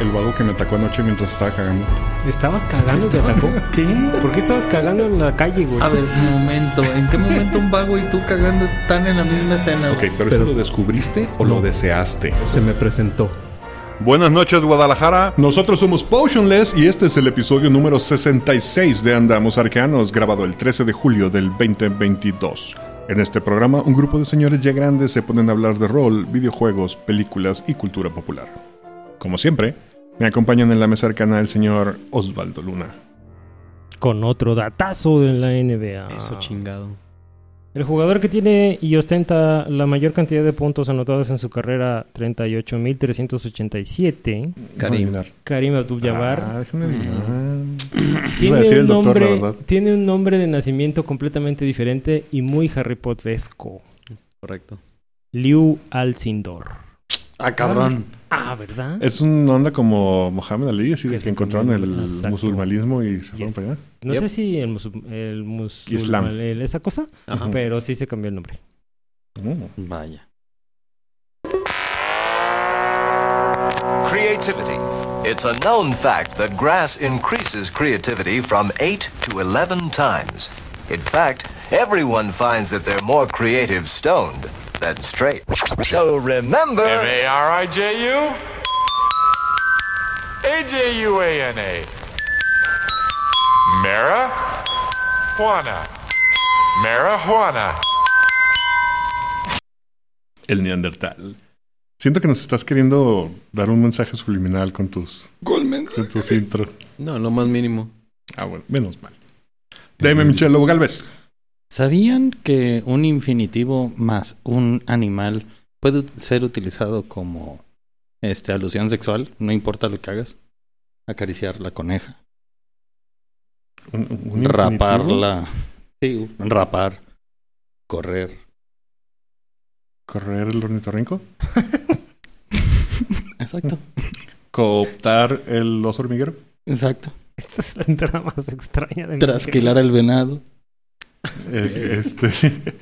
El vago que me atacó anoche mientras estaba cagando. ¿Estabas cagando? ¿Te atacó? ¿Qué? ¿Por qué estabas cagando en la calle, güey? A ver, un momento. ¿En qué momento un vago y tú cagando están en la misma escena? Ok, güey? pero, Pero- ¿eso lo descubriste o lo deseaste? Se me presentó. Buenas noches, Guadalajara. Nosotros somos Potionless y este es el episodio número 66 de Andamos Arcanos, grabado el 13 de julio del 2022. En este programa, un grupo de señores ya grandes se ponen a hablar de rol, videojuegos, películas y cultura popular. Como siempre, me acompañan en la mesa arcana el señor Osvaldo Luna. Con otro datazo de la NBA. Eso chingado. El jugador que tiene y ostenta la mayor cantidad de puntos anotados en su carrera, 38.387, Karim. Karim Abdul-Jabbar, Ah, a tiene, decir el doctor, nombre, tiene un nombre de nacimiento completamente diferente y muy Harry Potteresco. Correcto. Liu Alcindor. Ah, cabrón. Ah, ¿verdad? Es una onda como Mohamed Ali, así de Que que se encontraron el exacto. musulmanismo y se fueron Yes. para allá. No Yep. sé si el, musul- el musulmán, Islam. el- esa cosa, Ajá. pero sí se cambió el nombre. Mm. Vaya. Creativity. It's a known fact that grass increases creativity from 8 to 11 times. In fact, everyone finds that they're more creative stoned than straight. So remember. M A R I J U A J U A N A. Marijuana. Marijuana. El Neandertal. Siento que nos estás queriendo dar un mensaje subliminal con tus, con tus intros. No, lo más mínimo. Ah, bueno, menos mal. Dime, Michelo Galvez. ¿Sabían que un infinitivo más un animal puede ser utilizado como este alusión sexual? No importa lo que hagas. Acariciar la coneja. Un, un infinitivo. raparla. Sí, rapar. Correr. Correr el ornitorrinco. Exacto. Cooptar el oso hormiguero. Exacto. Esta es la entrada más extraña de mi Trasquilar el venado. Eh, este,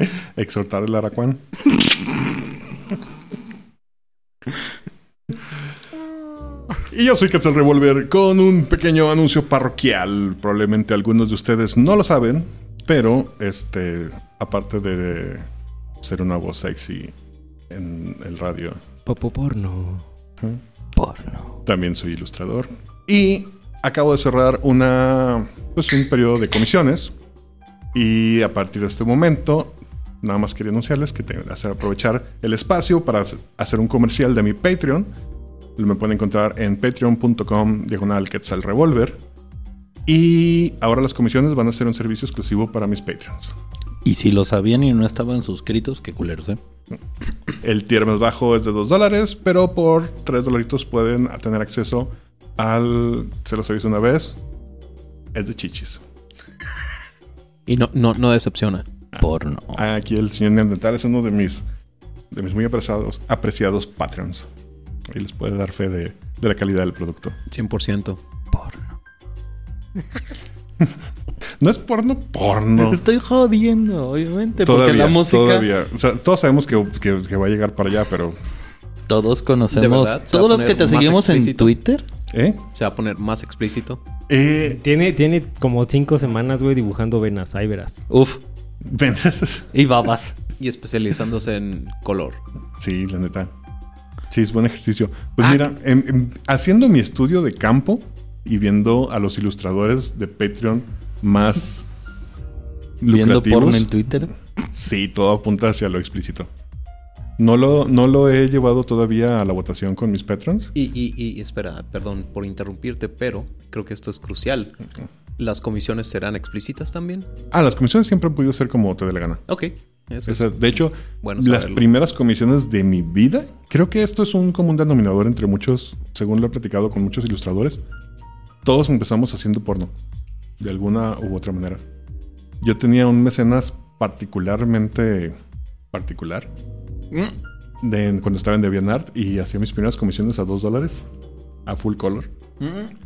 exhortar el aracuán. Y yo soy Quetzal Revolver con un pequeño anuncio parroquial. Probablemente algunos de ustedes no lo saben, pero este, aparte de ser una voz sexy en el radio, Popo porno. ¿eh? Porno. también soy ilustrador. Y acabo de cerrar una, pues, un periodo de comisiones. Y a partir de este momento, nada más quería anunciarles que tengo que hacer aprovechar el espacio para hacer un comercial de mi Patreon. Me pueden encontrar en patreon.com diagonal quetzal revolver. Y ahora las comisiones van a ser un servicio exclusivo para mis Patreons. Y si lo sabían y no estaban suscritos, qué culeros, ¿eh? El tier más bajo es de 2 dólares, pero por 3 dolaritos pueden tener acceso al. Se los aviso una vez. Es de chichis. Y no, no, no decepciona. Porno. Aquí el señor Neandertal es uno de mis, de mis muy apreciados, apreciados patrons. Y les puede dar fe de, de la calidad del producto. 100%. Porno. No es porno, porno. Estoy jodiendo, obviamente, porque Todavía, la música. todavía. O sea, todos sabemos que, que- que va a llegar para allá, pero. Todos ¿De conocemos. Todos los que te seguimos en? Twitter. ¿Eh? Se va a poner más explícito. Eh, Tiene, tiene como cinco semanas, güey, dibujando venas. Ahí verás. Uf. ven, Y babas. Y especializándose en color. Sí, la neta. Sí, es buen ejercicio. Pues mira, em- em, haciendo mi estudio de campo y viendo a los ilustradores de Patreon más Viendo lucrativos, porno en Twitter. sí, todo apunta hacia lo explícito. No lo, no lo he llevado todavía a la votación con mis patrons. Y, y, y espera, perdón por interrumpirte, pero creo que esto es crucial. ¿Las comisiones serán explícitas también? Ah, las comisiones siempre han podido ser como te dé la gana. Ok. Eso O sea, es de hecho, bueno las primeras comisiones de mi vida, creo que esto es un común denominador entre muchos, según lo he platicado con muchos ilustradores. Todos empezamos haciendo porno, de alguna u otra manera. Yo tenía un mecenas particularmente particular de, cuando estaba en DeviantArt y hacía mis primeras comisiones a 2 dólares, a full color. mm.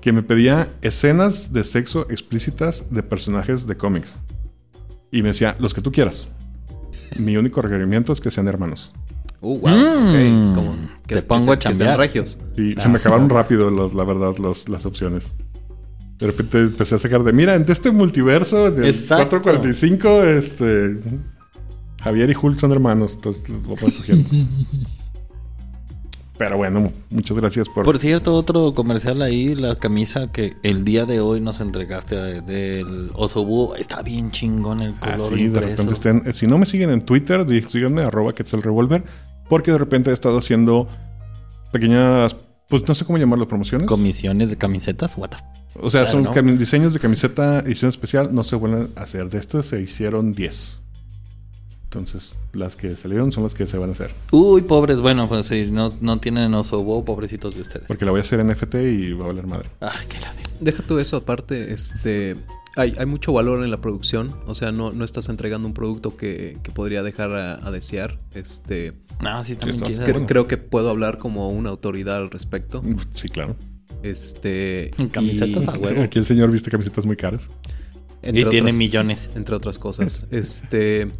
que me pedía escenas de sexo explícitas de personajes de cómics. Y me decía, los que tú quieras. Mi único requerimiento es que sean hermanos. Uh, wow. Mm. Como Te pongo a chambear. regios. Y se me acabaron rápido, los, la verdad, los- las opciones. De repente empecé a sacar de, mira, en este multiverso Exacto. 445, este... Javier y Hulk son hermanos, entonces los voy cogiendo. Pero bueno, muchas gracias por... Por cierto, otro comercial ahí, la camisa que el día de hoy nos entregaste del oso búho. Está bien chingón el color Así, Ah, de impreso. repente estén. eh, Si no me siguen en Twitter, síganme, arroba Revolver, porque de repente he estado haciendo pequeñas, pues no sé cómo llamarlo, promociones. Comisiones de camisetas, what the o sea, claro, son diseños de camiseta edición especial, no se vuelven a hacer. De estos se hicieron 10. Entonces, las que salieron son las que se van a hacer. Uy, pobres, bueno, pues si no, no tienen oso pobrecitos de ustedes. Porque la voy a hacer en FT y va a valer madre. Ah, qué la de... Deja tú eso aparte, este... Hay, hay mucho valor en la producción, o sea, no, no estás entregando un producto que, que podría dejar a, a desear. Este, No, sí, que- bueno. Creo que puedo hablar como una autoridad al respecto. Sí, claro. Este, Camisetas y- a huevo. Aquí el señor viste camisetas muy caras. entre Y tiene millones. Entre otras cosas. Este.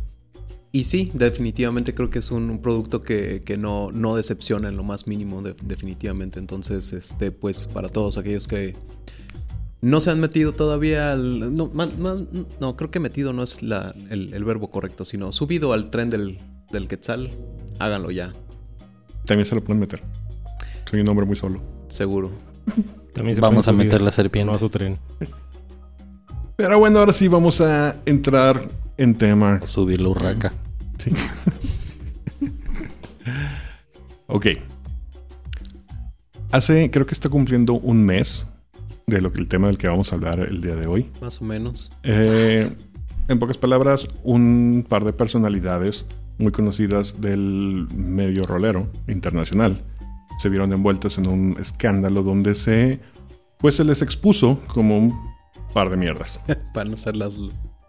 Y sí, definitivamente creo que es un, un producto que, que no, no decepciona en lo más mínimo, de- definitivamente. Entonces, este, pues, para todos aquellos que no se han metido todavía al. No, ma- ma- no creo que metido no es la- el, el verbo correcto, sino subido al tren del, del Quetzal, háganlo ya, También se lo pueden meter. Soy un hombre muy solo. seguro. También se Vamos a meter la serpiente. No a su tren. Pero bueno, ahora sí vamos a entrar en tema. Subir la urraca. Sí. ok. Hace, creo que está cumpliendo un mes de lo que el tema del que vamos a hablar el día de hoy. Más o menos. Eh, en pocas palabras, un par de personalidades muy conocidas del medio rolero internacional se vieron envueltas en un escándalo donde se, pues se les expuso como un par de mierdas. Para no ser las,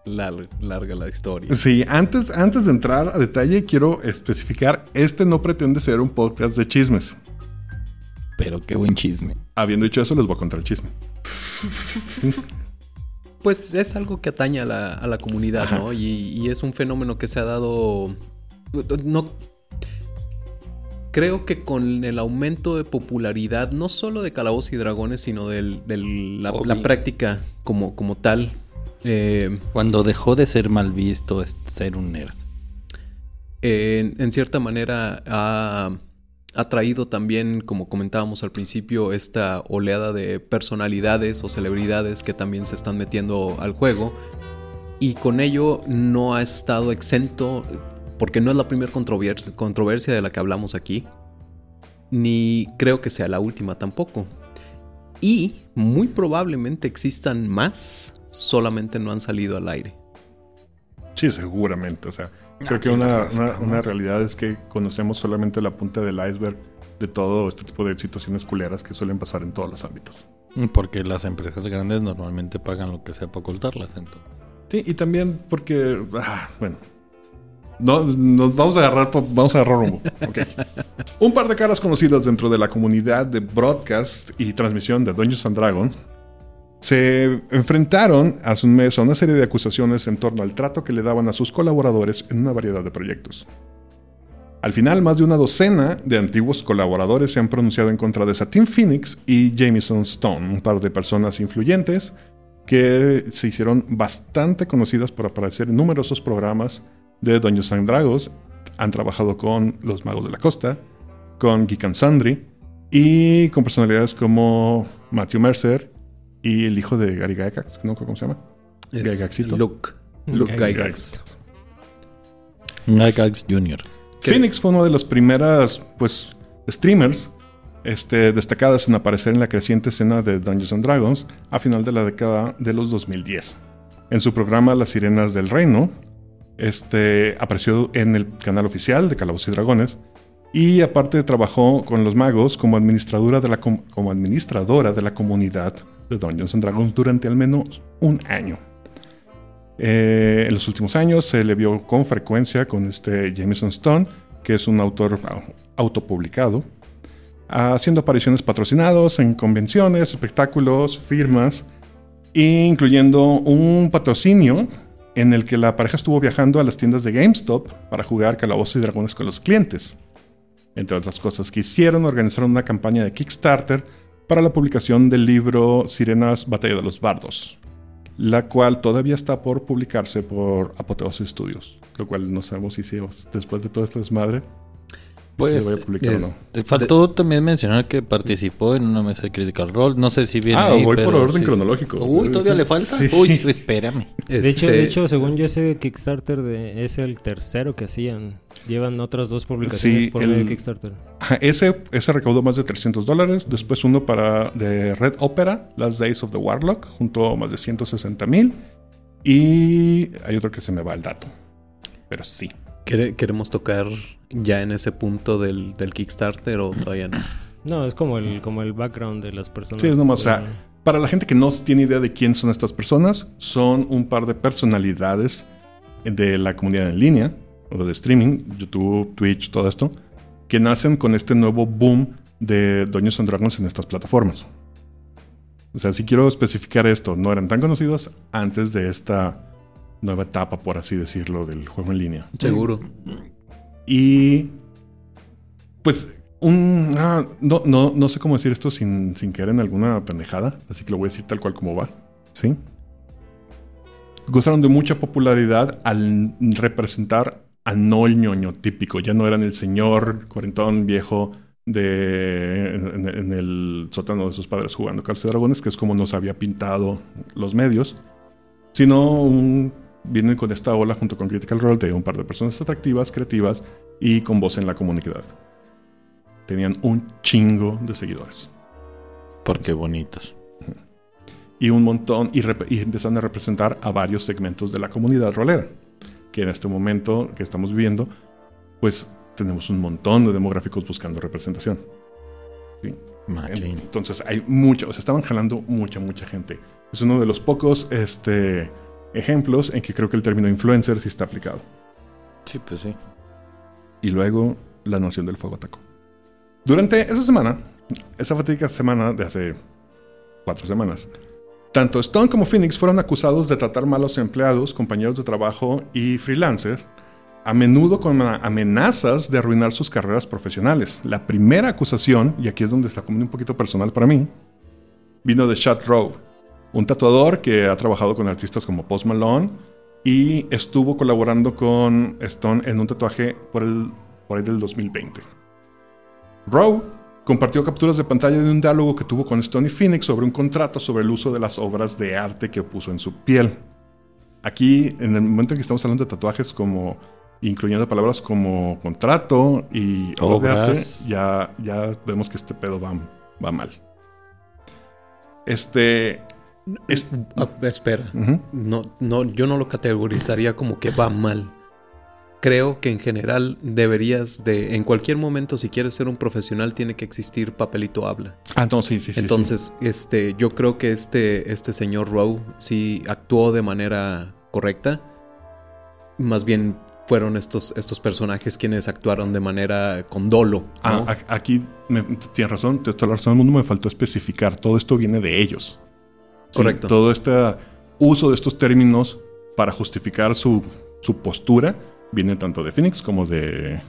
lar- larga la historia. Sí, antes, antes de entrar a detalle, quiero especificar, este no pretende ser un podcast de chismes. Pero qué buen chisme. Habiendo dicho eso, les voy a contar el chisme. Pues es algo que atañe a la, a la comunidad, Ajá. ¿no? Y, y es un fenómeno que se ha dado. No. Creo que con el aumento de popularidad, no solo de Calabozos y Dragones, sino de la, Hobby. la práctica como, como tal. Eh, Cuando dejó de ser mal visto es ser un nerd. en, en cierta manera ha, ha traído también, como comentábamos al principio, esta oleada de personalidades o celebridades que también se están metiendo al juego. Y con ello no ha estado exento, porque no es la primera controversia, controversia de la que hablamos aquí, ni creo que sea la última tampoco. Y muy probablemente existan más, solamente no han salido al aire. Sí, seguramente. O sea, No, creo que sí, una, una- realidad es que conocemos solamente la punta del iceberg de todo este tipo de situaciones culeras que suelen pasar en todos los ámbitos. Porque las empresas grandes normalmente pagan lo que sea para ocultarlas. Entonces. Sí, y también porque, ah, bueno, no, nos vamos a agarrar, vamos a agarrar rumbo. Ok. Un par de caras conocidas dentro de la comunidad de broadcast y transmisión de Dungeons and Dragons se enfrentaron hace un mes a una serie de acusaciones en torno al trato que le daban a sus colaboradores en una variedad de proyectos. Al final, más de una docena de antiguos colaboradores se han pronunciado en contra de Satin Phoenix y Jameson Stone, un par de personas influyentes que se hicieron bastante conocidas por aparecer en numerosos programas de Dungeons and Dragons. Han trabajado con los Magos de la Costa, con Geek and Sundry y con personalidades como Matthew Mercer y el hijo de Gary Gygax, ¿no? ¿Cómo se llama? Gygaxito. Luke. Luke. Gygax. Gygax Jr. Phoenix fue una de las primeras, pues, streamers este, destacadas en aparecer en la creciente escena de Dungeons and Dragons a final de la década de los 2010. En su programa Las Sirenas del Reino, Este apareció en el canal oficial de Calabozos y Dragones. Y aparte trabajó con los magos como administradora de la, com- como administradora de la comunidad de Dungeons and Dragons durante al menos un año. Eh, en los últimos años se le vio con frecuencia con este Jameson Stone, que es un autor au- autopublicado, haciendo apariciones patrocinados en convenciones, espectáculos, firmas, incluyendo un patrocinio en el que la pareja estuvo viajando a las tiendas de GameStop para jugar Calabozos y Dragones con los clientes. Entre otras cosas que hicieron, organizaron una campaña de Kickstarter para la publicación del libro Sirenas Batalla de los Bardos, la cual todavía está por publicarse por Apoteosis Studios, lo cual no sabemos si se- después de todo este desmadre Pues, se vaya a publicar es- o no. Te faltó también mencionar que participó en una mesa de Critical Role. No sé si viene Ah, ahí, voy por orden sí. cronológico. Uy, ¿todavía le falta? Sí. Uy, espérame. De hecho, Este, de hecho, según yo, ese Kickstarter de, es el tercero que hacían. Llevan otras dos publicaciones Sí, por el- de Kickstarter. Ajá, Ese, ese recaudó más de 300 dólares. Después uno para de Red Opera, Last Days of the Warlock, junto más de 160 mil. Y hay otro que se me va el dato. Pero sí. ¿quere- ¿Queremos tocar ya en ese punto del, del Kickstarter o todavía no? No, es como el, como el background de las personas. Sí, es nomás, o sea, Para la gente que no tiene idea de quién son estas personas, son un par de personalidades de la comunidad en línea, o de streaming, YouTube, Twitch, todo esto, que nacen con este nuevo boom de Dungeons and Dragons en estas plataformas. O sea, si quiero especificar esto, no eran tan conocidos antes de esta nueva etapa, por así decirlo, del juego en línea. Seguro. Y pues un ah, no, no, no sé cómo decir esto sin, sin caer en alguna pendejada, así que lo voy a decir tal cual como va. ¿Sí? Gozaron de mucha popularidad al representar a no el ñoño típico. Ya no eran el señor cuarentón viejo de en, en el sótano de sus padres jugando Calcio de Dragones, que es como nos había pintado los medios, sino un, vienen con esta ola junto con Critical Role de un par de personas atractivas, creativas y con voz en la comunidad. Tenían un chingo de seguidores. Porque bonitos. Y un montón, y, y empezaron a representar a varios segmentos de la comunidad rolera. Que en este momento que estamos viviendo, pues tenemos un montón de demográficos buscando representación. ¿sí? Entonces hay mucho, o sea, estaban jalando mucha, mucha gente. Es uno de los pocos este, ejemplos en que creo que el término influencer sí está aplicado. Sí, pues sí. Y luego la Nación del Fuego atacó. Durante esa semana, esa fatídica semana de hace cuatro semanas, tanto Stone como Phoenix fueron acusados de tratar mal a los empleados, compañeros de trabajo y freelancers, a menudo con amenazas de arruinar sus carreras profesionales. La primera acusación, y aquí es donde está como un poquito personal para mí, vino de Chad Rowe, un tatuador que ha trabajado con artistas como Post Malone y estuvo colaborando con Stone en un tatuaje por, el, por ahí del 2020. Rowe compartió capturas de pantalla de un diálogo que tuvo con Stone y Phoenix sobre un contrato sobre el uso de las obras de arte que puso en su piel. Aquí, en el momento en que estamos hablando de tatuajes como incluyendo palabras como contrato y obra de arte, ya, ya vemos que este pedo va, va mal. Este... es- Ah, espera. No, no, yo no lo categorizaría como que va mal. Creo que en general deberías de, en cualquier momento, si quieres ser un profesional, tiene que existir papelito habla. Ah, no, sí, sí, sí, sí. Entonces, este, yo creo que este, este señor Rowe sí actuó de manera correcta. Más bien fueron estos, estos personajes quienes actuaron de manera con dolo. Ah, aquí me- tienes razón, tienes toda la razón del mundo, me faltó especificar. Todo esto viene de ellos. Sí, Correcto. todo este uso de estos términos para justificar su, su postura viene tanto de Phoenix como de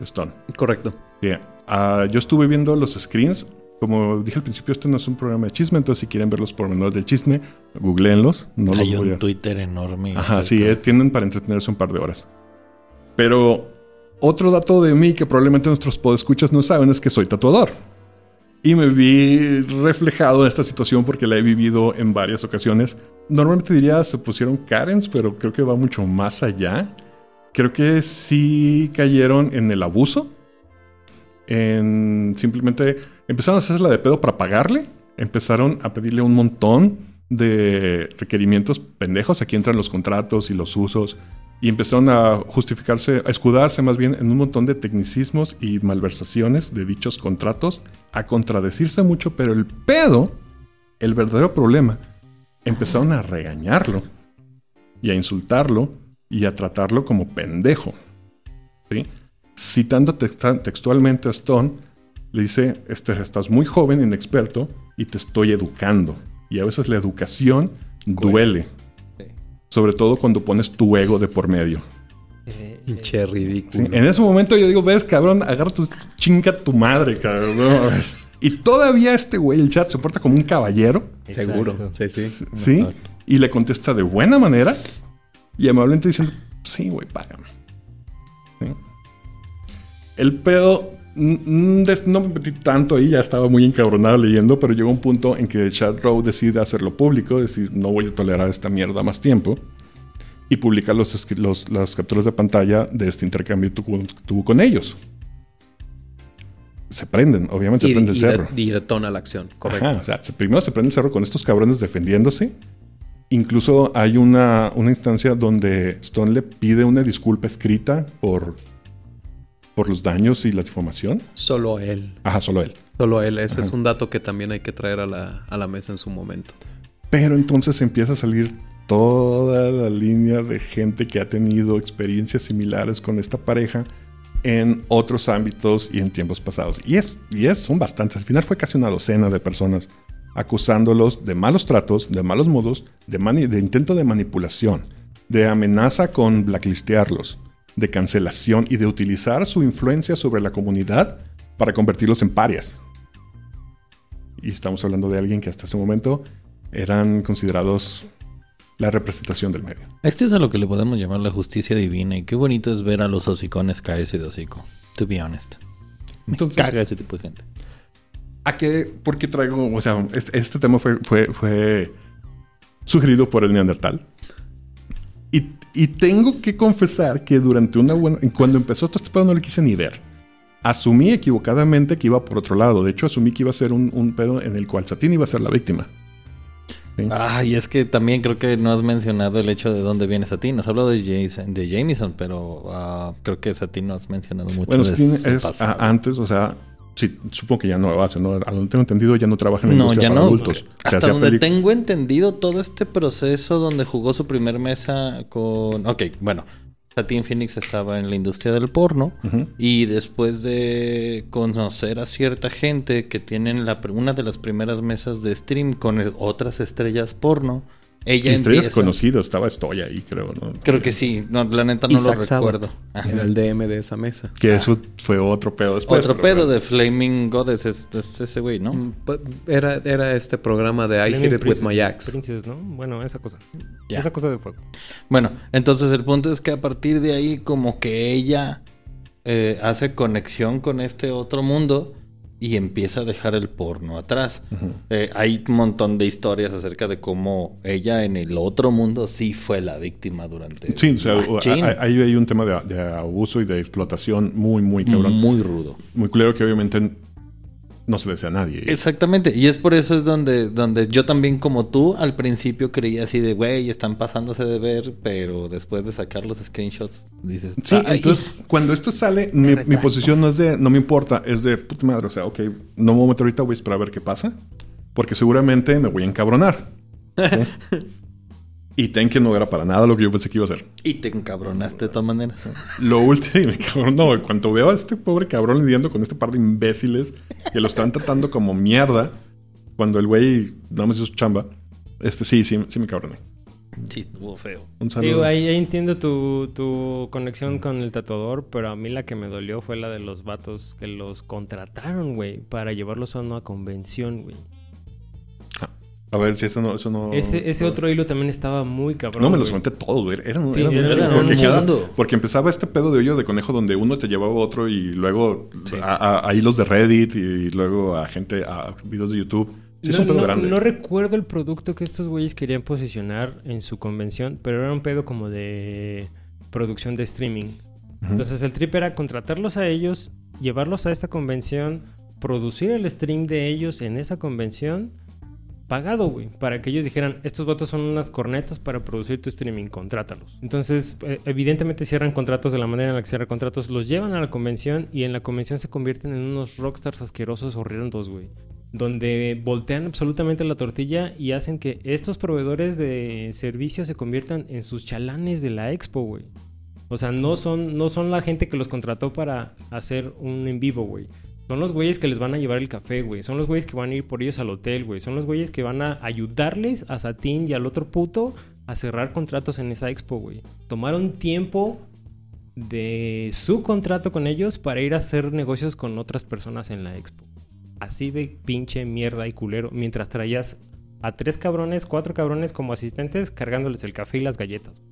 Stone. Correcto. Bien, ah, yo estuve viendo los screens. Como dije al principio, este no es un programa de chisme, entonces si quieren ver los pormenores del chisme, googleenlos. No los Hay voy un a- Twitter enorme. Ajá, sí, eh, tienen para entretenerse un par de horas. Pero otro dato de mí que probablemente nuestros podescuchas no saben es que soy tatuador. Y me vi reflejado en esta situación porque la he vivido en varias ocasiones. Normalmente diría se pusieron Karens, pero creo que va mucho más allá. Creo que sí cayeron en el abuso. En simplemente empezaron a hacerse la de pedo para pagarle. Empezaron a pedirle un montón de requerimientos pendejos. Aquí entran los contratos y los usos Y empezaron a justificarse, a escudarse más bien en un montón de tecnicismos y malversaciones de dichos contratos, a contradecirse mucho, pero el pedo, el verdadero problema, empezaron a regañarlo y a insultarlo y a tratarlo como pendejo. ¿sí? Citando textualmente a Stone, le dice, este, estás muy joven, inexperto, y te estoy educando. Y a veces la educación duele. Sí. Sobre todo cuando pones tu ego de por medio. Eh, Pinche ¿sí? ridículo. En ese momento yo digo, ves, cabrón, agarra tu chinga tu madre, cabrón. no y todavía este güey, el chat, se porta como un caballero. Seguro. Sí, sí. ¿Sí? Y le contesta de buena manera y amablemente diciendo, sí, güey, págame. ¿Sí? El pedo, no me metí tanto ahí, ya estaba muy encabronado leyendo, pero llegó un punto en que Chad Rowe decide hacerlo público, decir, no voy a tolerar esta mierda más tiempo, y publicar los, los- las capturas de pantalla de este intercambio que tuvo, con ellos. Se prenden, obviamente se Y, prende el cerro. y detona la acción. Correcto. Ajá, o sea, se- primero se prende el cerro con estos cabrones defendiéndose. Incluso hay una, una instancia donde Stone le pide una disculpa escrita por, por los daños y la difamación. Solo él. Ajá, solo él. Solo él. Ese es un dato que también hay que traer a la, a la mesa en su momento. Pero entonces empieza a salir toda la línea de gente que ha tenido experiencias similares con esta pareja en otros ámbitos y en tiempos pasados. Y es, y es, son bastantes. Al final fue casi una docena de personas acusándolos de malos tratos, de malos modos, de, intento de manipulación, de amenaza con blacklistearlos, de cancelación y de utilizar su influencia sobre la comunidad para convertirlos en parias. Y estamos hablando de alguien que hasta ese momento eran considerados la representación del medio. Esto es a lo que le podemos llamar la justicia divina. Y qué bonito es ver a los hocicones caerse de hocico. To be honest. Me Entonces- caga ese tipo de gente. ¿A qué? ¿Por qué traigo? O sea, este, este tema fue, fue, fue sugerido por el Neandertal. Y, y tengo que confesar que durante una buena. Cuando empezó todo este pedo no lo quise ni ver. Asumí equivocadamente que iba por otro lado. De hecho, asumí que iba a ser un, un pedo en el cual Satín iba a ser la víctima. Ay, es que también creo que no has mencionado el hecho de dónde viene Satín. Has hablado de, Jason, de Jameson, pero ah, creo que Satín no has mencionado mucho Bueno, de Satín es a- antes, o sea, sí, supongo que ya no lo hace, ¿no? A lo que tengo entendido, ya no trabaja en la No, industria ya para no. adultos. Hasta donde tengo entendido todo este proceso donde jugó su primer mesa con... Ok, bueno. Satín Phoenix estaba en la industria del porno y después de conocer a cierta gente que tienen la, una de las primeras mesas de stream con el- otras estrellas porno, ella Y estrellas empieza... conocidas, estaba Estoy ahí, creo, ¿no? Creo que sí, no, la neta no Isaac lo recuerdo. Era el DM de esa mesa. Que eso fue otro pedo después. Otro pedo bueno. de Flaming Goddess es, es ese güey, ¿no? Mm, pu- Era, era este programa de I Flaming Hit It With My Axe. Princess, ¿no? Bueno, esa cosa. Esa cosa de fuego. Bueno, entonces el punto es que a partir de ahí como que ella eh, hace conexión con este otro mundo y empieza a dejar el porno atrás. Eh, hay un montón de historias acerca de cómo ella en el otro mundo sí fue la víctima durante... Sí, o sea, hay- hay un tema de, de abuso y de explotación muy, muy cabrón. Muy rudo. Muy claro que obviamente no se desea a nadie. Exactamente, y es por eso es donde, donde yo también como tú al principio creía así de, güey, están pasándose de ver, pero después de sacar los screenshots dices, Sí, "Ay". entonces cuando esto sale, mi, mi posición no es de, no me importa, es de puta madre, o sea, ok, no me voy a meter ahorita, voy a esperar a ver qué pasa, porque seguramente me voy a encabronar. ¿sí? y ten que no era para nada lo que yo pensé que iba a hacer. Y te encabronaste de todas maneras. Lo último, y me cabrón, no, cuando veo a este pobre cabrón lidiando con este par de imbéciles que lo están tratando como mierda, cuando el güey nada más hizo su chamba, este sí, sí, sí me cabroné. Sí, estuvo feo. Un saludo. Digo, ahí, ahí entiendo tu, tu conexión con el tatuador, pero a mí la que me dolió fue la de los vatos que los contrataron, güey, para llevarlos a una convención, güey. A ver si eso no, eso no. Ese, ese otro hilo también estaba muy cabrón. No me los conté todos, güey. Eran, Sí, muchos, un porque, cada- porque empezaba este pedo de hoyo de conejo donde uno te llevaba a otro y luego a, a- a hilos de Reddit y luego a gente, a videos de YouTube. Sí, es no, un pedo grande. no recuerdo el producto que estos güeyes querían posicionar en su convención, pero era un pedo como de producción de streaming. Entonces el trip era contratarlos a ellos, llevarlos a esta convención, producir el stream de ellos en esa convención pagado, güey, para que ellos dijeran, estos votos son unas cornetas para producir tu streaming, contrátalos. Entonces, eh, evidentemente cierran contratos de la manera en la que cierran contratos, los llevan a la convención y en la convención se convierten en unos rockstars asquerosos horrendos, güey. Donde voltean absolutamente la tortilla y hacen que estos proveedores de servicios se conviertan en sus chalanes de la expo, güey. O sea, no son, no son la gente que los contrató para hacer un en vivo, güey. Son los güeyes que les van a llevar el café, güey. Son los güeyes que van a ir por ellos al hotel, güey. Son los güeyes que van a ayudarles a Satín y al otro puto a cerrar contratos en esa expo, güey. Tomaron tiempo de su contrato con ellos para ir a hacer negocios con otras personas en la expo. Así de pinche mierda y culero. Mientras traías a tres cabrones, cuatro cabrones como asistentes cargándoles el café y las galletas.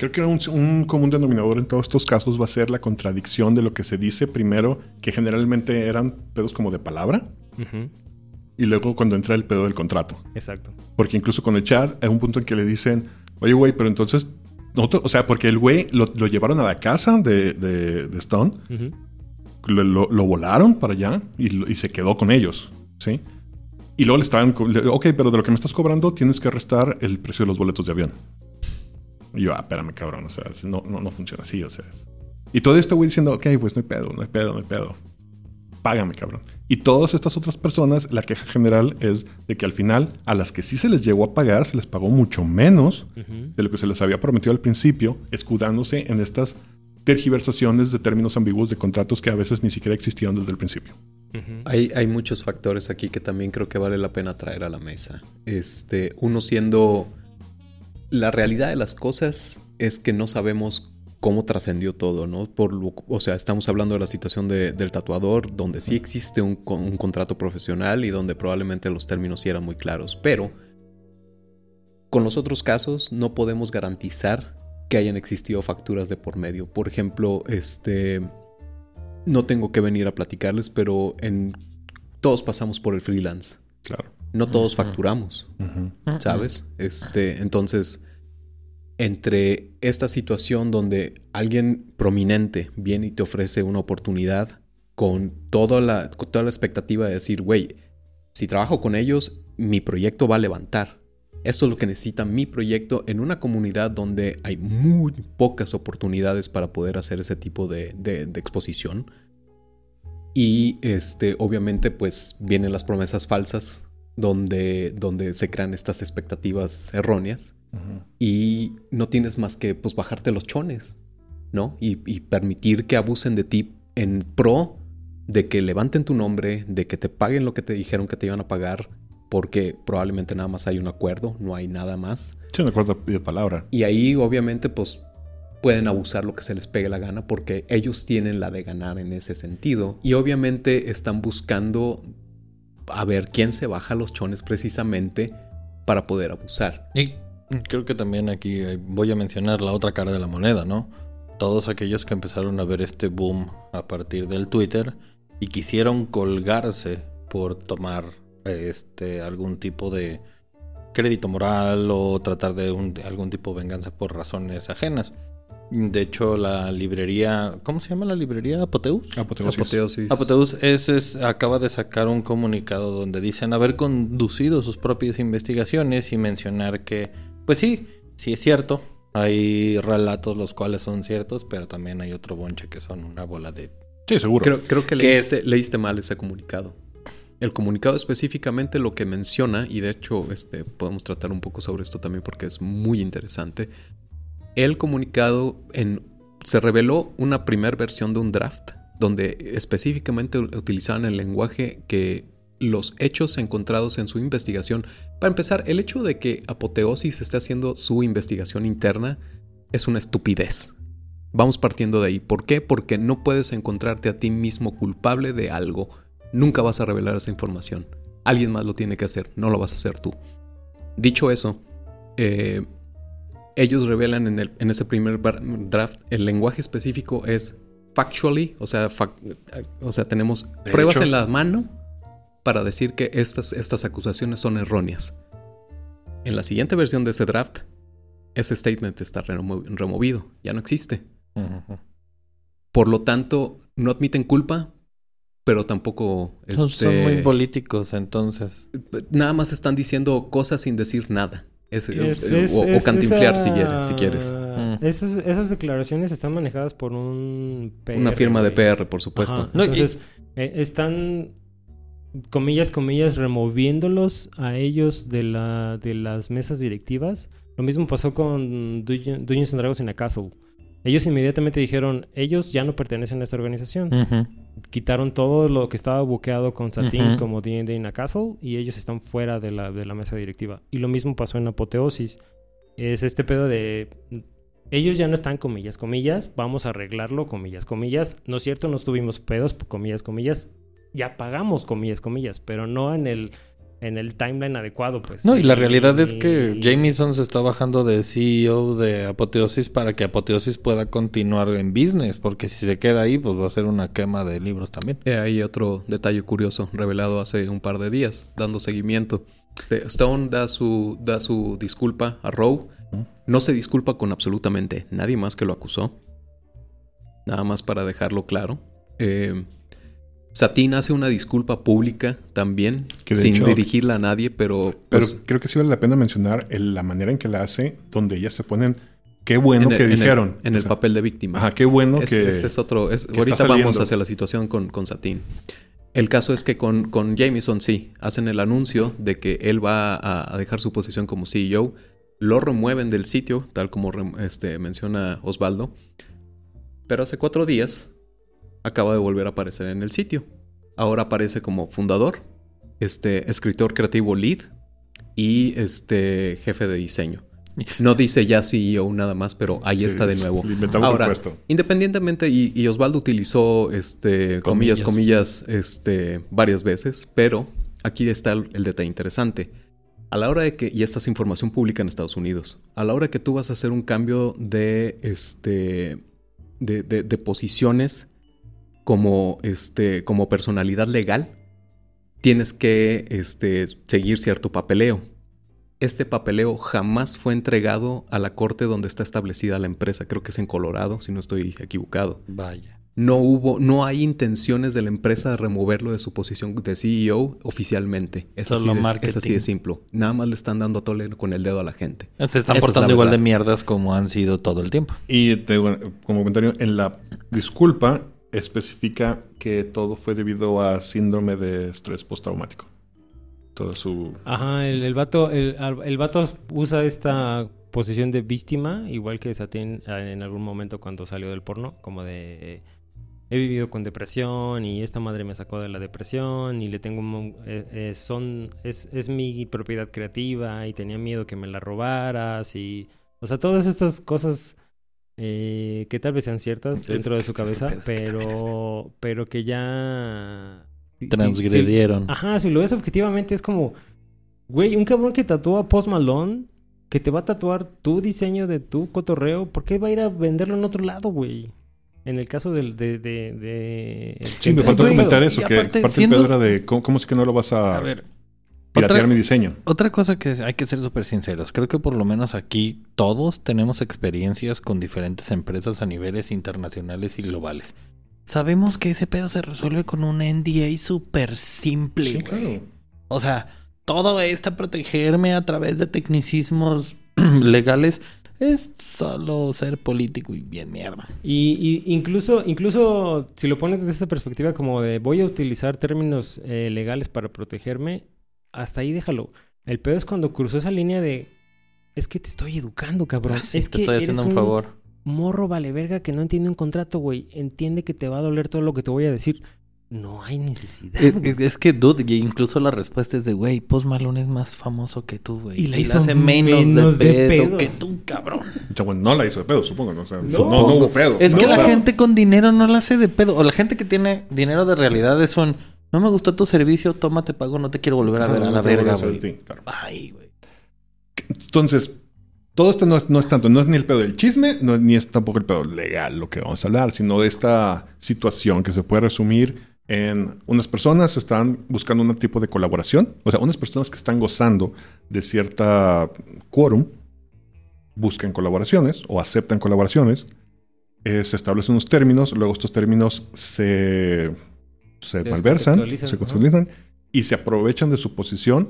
Creo que un, un común denominador en todos estos casos va a ser la contradicción de lo que se dice primero, que generalmente eran pedos como de palabra, y luego cuando entra el pedo del contrato. Exacto. Porque incluso con el chat hay un punto en que le dicen, oye, güey, pero entonces, nosotros, o sea, porque el güey lo, lo llevaron a la casa de, de- de Stone, lo, lo- lo volaron para allá y, se quedó con ellos, ¿sí? Y luego le estaban, ok, pero de lo que me estás cobrando tienes que restar el precio de los boletos de avión. Y yo, ah, espérame, cabrón, o sea, no, no, no funciona así, o sea. Y todo esto güey diciendo, ok, pues no hay pedo, no hay pedo, no hay pedo. Págame, cabrón. Y todas estas otras personas, la queja general es de que al final, a las que sí se les llegó a pagar, se les pagó mucho menos de lo que se les había prometido al principio, escudándose en estas tergiversaciones de términos ambiguos de contratos que a veces ni siquiera existían desde el principio. Hay, hay muchos factores aquí que también creo que vale la pena traer a la mesa. Este, uno siendo la realidad de las cosas es que no sabemos cómo trascendió todo, ¿no? Por lo- o sea, estamos hablando de la situación de- del tatuador, donde sí existe un, un contrato profesional y donde probablemente los términos sí eran muy claros, pero con los otros casos no podemos garantizar que hayan existido facturas de por medio. Por ejemplo, este, no tengo que venir a platicarles, pero en todos pasamos por el freelance. Claro. No todos facturamos. ¿sabes? Este, entonces, entre esta situación donde alguien prominente viene y te ofrece una oportunidad con toda la, con toda la expectativa de decir, güey, si trabajo con ellos, mi proyecto va a levantar. Esto es lo que necesita mi proyecto en una comunidad donde hay muy pocas oportunidades para poder hacer ese tipo de, de- de exposición. Y este, obviamente, pues vienen las promesas falsas donde, donde se crean estas expectativas erróneas y no tienes más que pues bajarte los chones, ¿no? Y, y permitir que abusen de ti en pro de que levanten tu nombre, de que te paguen lo que te dijeron que te iban a pagar, porque probablemente nada más hay un acuerdo, no hay nada más. Sí, un acuerdo de palabra. Y ahí obviamente pues pueden abusar lo que se les pegue la gana porque ellos tienen la de ganar en ese sentido. Y obviamente están buscando a ver quién se baja los chones precisamente para poder abusar. Y creo que también aquí eh, voy a mencionar la otra cara de la moneda, ¿no? Todos aquellos que empezaron a ver este boom a partir del Twitter y quisieron colgarse por tomar este algún tipo de crédito moral o tratar de algún tipo de venganza por razones ajenas. De hecho, la librería, ¿cómo se llama la librería? Apoteus. Apoteosis. Apoteosis. Apoteus es, es- acaba de sacar un comunicado donde dicen haber conducido sus propias investigaciones y mencionar que, pues sí, sí es cierto. Hay relatos los cuales son ciertos, pero también hay otro bonche que son una bola de... Sí, seguro. Creo, creo que ¿Qué leíste, leíste mal ese comunicado. El comunicado específicamente lo que menciona, y de hecho este, podemos tratar un poco sobre esto también porque es muy interesante. El comunicado en, se reveló una primera versión de un draft donde específicamente utilizaban el lenguaje que los hechos encontrados en su investigación. Para empezar, el hecho de que Apoteosis esté haciendo su investigación interna es una estupidez. Vamos partiendo de ahí. ¿Por qué? Porque no puedes encontrarte a ti mismo culpable de algo. Nunca vas a revelar esa información. Alguien más lo tiene que hacer, no lo vas a hacer tú. Dicho eso, eh, ellos revelan en, el- en ese primer draft el lenguaje específico es factually, o sea, fac- o sea tenemos De pruebas hecho. en la mano para decir que estas, estas acusaciones son erróneas. En la siguiente versión de ese draft, ese statement está remo- removido, ya no existe. Por lo tanto, no admiten culpa, pero tampoco... Son, son este, muy políticos, entonces. nada más están diciendo cosas sin decir nada. Es- Es- eh, es- o, o es- cantinflear esa- si, quieres, si quieres. Mm. Esas, esas declaraciones están manejadas por un Una PR, firma de. PR, por supuesto. Ajá, No, y- Entonces, eh, están, comillas, comillas, removiéndolos a ellos de, la, de las mesas directivas. Lo mismo pasó con Dungeon- Dungeons and Dragons in a Castle. Ellos inmediatamente dijeron, ellos ya no pertenecen a esta organización. Ujú. Quitaron todo lo que estaba buqueado con Satín Ujú. como D&D in a Castle y ellos están fuera de la, de la mesa directiva. Y lo mismo pasó en Apoteosis. Es este pedo de... Ellos ya no están comillas, comillas, vamos a arreglarlo, comillas, comillas. No es cierto, no tuvimos pedos, comillas, comillas. Ya pagamos, comillas, comillas, pero no en el, en el timeline adecuado, pues. No, y la realidad es que Y- Jameson se está bajando de CEO de Apoteosis para que Apoteosis pueda continuar en business, porque si se queda ahí, pues va a ser una quema de libros también. Eh, Hay otro detalle curioso revelado hace un par de días, dando seguimiento. Eh, Stone da su, da su disculpa a Rowe. No se disculpa con absolutamente nadie más que lo acusó. Nada más para dejarlo claro. Eh, Satín hace una disculpa pública también, Que sin hecho- dirigirla a nadie, pero, Pero pues, creo que sí vale la pena mencionar el- la manera en que la hace, donde ellas se ponen. Qué bueno en el, que en el- dijeron. en O el sea, papel de víctima. Ajá, qué bueno Es- que. ese es otro. es- que ahorita vamos hacia la situación con, con Satín. El caso es que con, con Jameson sí, hacen el anuncio de que él va a, a dejar su posición como CEO. Lo remueven del sitio, tal como este, menciona Osvaldo. Pero hace cuatro días acaba de volver a aparecer en el sitio. Ahora aparece como fundador, este, escritor creativo lead y este, jefe de diseño. No dice ya CEO nada más, pero ahí Sí, está de nuevo. inventamos Ahora, puesto. Independientemente, y, y Osvaldo utilizó este, comillas, comillas, este, varias veces, pero aquí está el, el detalle interesante. A la hora de que, y esta es información pública en Estados Unidos, a la hora que tú vas a hacer un cambio de, este, de, de- de posiciones como, este, como personalidad legal, tienes que este, seguir cierto papeleo. Este papeleo jamás fue entregado a la corte donde está establecida la empresa. Creo que es en Colorado, si no estoy equivocado. Vaya. No hubo, no hay intenciones de la empresa de removerlo de su posición de CEO oficialmente. Es, así Solo de, es así de simple. Nada más le están dando a tole con el dedo a la gente. Se están Esa portando la igual de mierdas como han sido todo el tiempo. Y te como comentario, en la disculpa especifica que todo fue debido a síndrome de estrés postraumático. Todo su. Ajá, el, el vato, el, el vato usa esta posición de víctima, igual que Satín eh, en algún momento cuando salió del porno, como de he vivido con depresión y esta madre me sacó de la depresión y le tengo un eh, eh, son es, es mi propiedad creativa y tenía miedo que me la robaras y o sea todas estas cosas eh, que tal vez sean ciertas Es- dentro de su cabeza, es- es- pero pero que ya sí- sí- sí- Transgredieron. Ajá, si lo ves objetivamente es como, güey, un cabrón que tatúa Post Malone, que te va a tatuar tu diseño de tu cotorreo, ¿por qué va a ir a venderlo en otro lado, güey? En el caso del de... de, de Sí, me faltó comentar eso, Y que aparte, parte siendo- de cómo, cómo es que no lo vas a, A ver, piratear otra- mi diseño. Otra cosa que hay que ser súper sinceros, creo que por lo menos aquí todos tenemos experiencias con diferentes empresas a niveles internacionales y globales. Sabemos que ese pedo se resuelve con un NDA súper simple. Sí, güey. claro. O sea, todo esto protegerme a través de tecnicismos legales es solo ser político y bien mierda. Y, y incluso, incluso si lo pones desde esa perspectiva como de voy a utilizar términos eh, legales para protegerme, hasta ahí déjalo. El pedo es cuando cruzó esa línea de es que te estoy educando, cabrón. Ah, sí, es te que estoy eres haciendo un favor. morro vale verga que no entiende un contrato, güey. Entiende que te va a doler todo lo que te voy a decir. No hay necesidad. Güey. Es que, dude, y incluso la respuesta es de, güey, Post Malone es más famoso que tú, güey. Y la hizo hace menos, menos de, de pedo que tú, cabrón. Bueno, no la hizo de pedo, supongo. ¿no? O sea, no, No. no, no hubo pedo. Es que la o sea, gente con dinero no la hace de pedo. O la gente que tiene dinero de realidad es un, no me gustó tu servicio, toma, te pago, no te quiero volver a ver a la verga, güey. claro. Ay, güey. Entonces, todo esto no es, no es tanto, no es ni el pedo del chisme, no, ni es tampoco el pedo legal lo que vamos a hablar, sino de esta situación que se puede resumir en unas personas están buscando un tipo de colaboración, o sea, unas personas que están gozando de cierta quórum, buscan colaboraciones o aceptan colaboraciones, eh, se establecen unos términos, luego estos términos se se malversan, se contextualizan y se aprovechan de su posición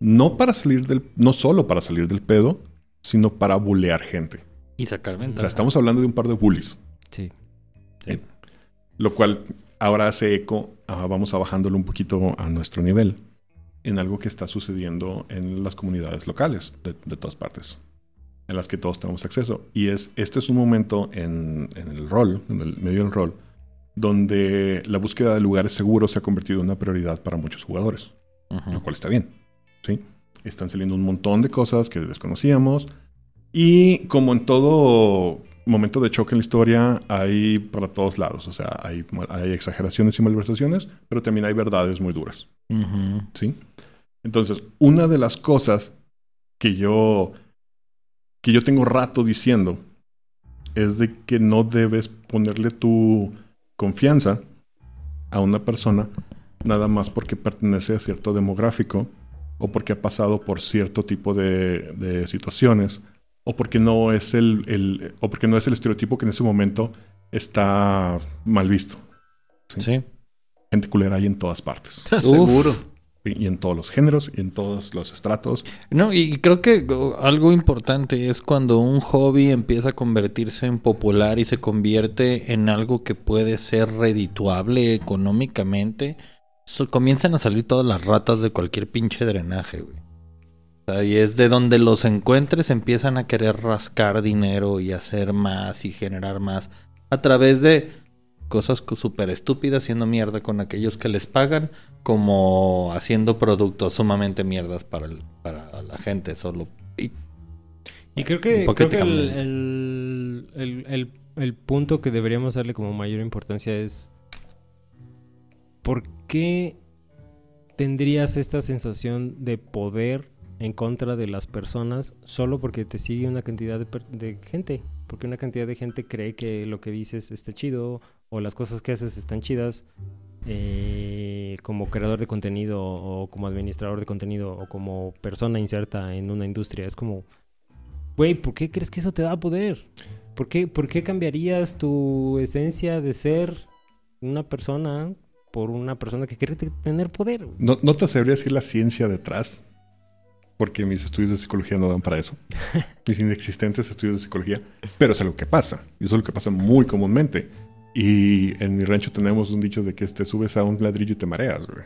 no para salir del, no solo para salir del pedo, sino para bulear gente. Y sacar O sea, ventaja. estamos hablando de un par de bullies, Sí. lo cual ahora hace eco, ah, vamos a bajándolo un poquito a nuestro nivel, en algo que está sucediendo en las comunidades locales de, de todas partes, en las que todos tenemos acceso. Y es, este es un momento en, en el rol, en el medio del rol, donde la búsqueda de lugares seguros se ha convertido en una prioridad para muchos jugadores, lo cual está bien. ¿sí? Están saliendo un montón de cosas que desconocíamos. Y como en todo momento de choque en la historia, hay para todos lados. O sea, hay, hay exageraciones y malversaciones, pero también hay verdades muy duras. ¿sí? Entonces, una de las cosas que yo, que yo tengo rato diciendo es de que no debes ponerle tu confianza a una persona nada más porque pertenece a cierto demográfico o porque ha pasado por cierto tipo de, de situaciones o porque no es el, el- o porque no es el estereotipo que en ese momento está mal visto. Sí. Gente culera hay en todas partes. Seguro. Y en todos los géneros y en todos los estratos. No, y creo que algo importante es cuando un hobby empieza a convertirse en popular y se convierte en algo que puede ser redituable económicamente, comienzan a salir todas las ratas de cualquier pinche drenaje, güey. Y es de donde los encuentres empiezan a querer rascar dinero y hacer más y generar más a través de cosas co- súper estúpidas, haciendo mierda con aquellos que les pagan, como haciendo productos sumamente mierdas para, el- para la gente solo. Y Y creo que, creo que el, el, el- punto que deberíamos darle como mayor importancia es ¿por qué tendrías esta sensación de poder en contra de las personas solo porque te sigue una cantidad de gente? Porque una cantidad de gente cree que lo que dices está chido o las cosas que haces están chidas eh, como creador de contenido o como administrador de contenido o como persona inserta en una industria. Es como, güey, ¿por qué crees que eso te da poder? ¿Por qué, ¿Por qué cambiarías tu esencia de ser una persona por una persona que te- tener poder? No, no te sabría decir la ciencia detrás, porque mis estudios de psicología no dan para eso. mis inexistentes estudios de psicología. Pero es algo que pasa. Y eso es lo que pasa muy comúnmente. Y en mi rancho tenemos un dicho de que te subes a un ladrillo y te mareas, güey.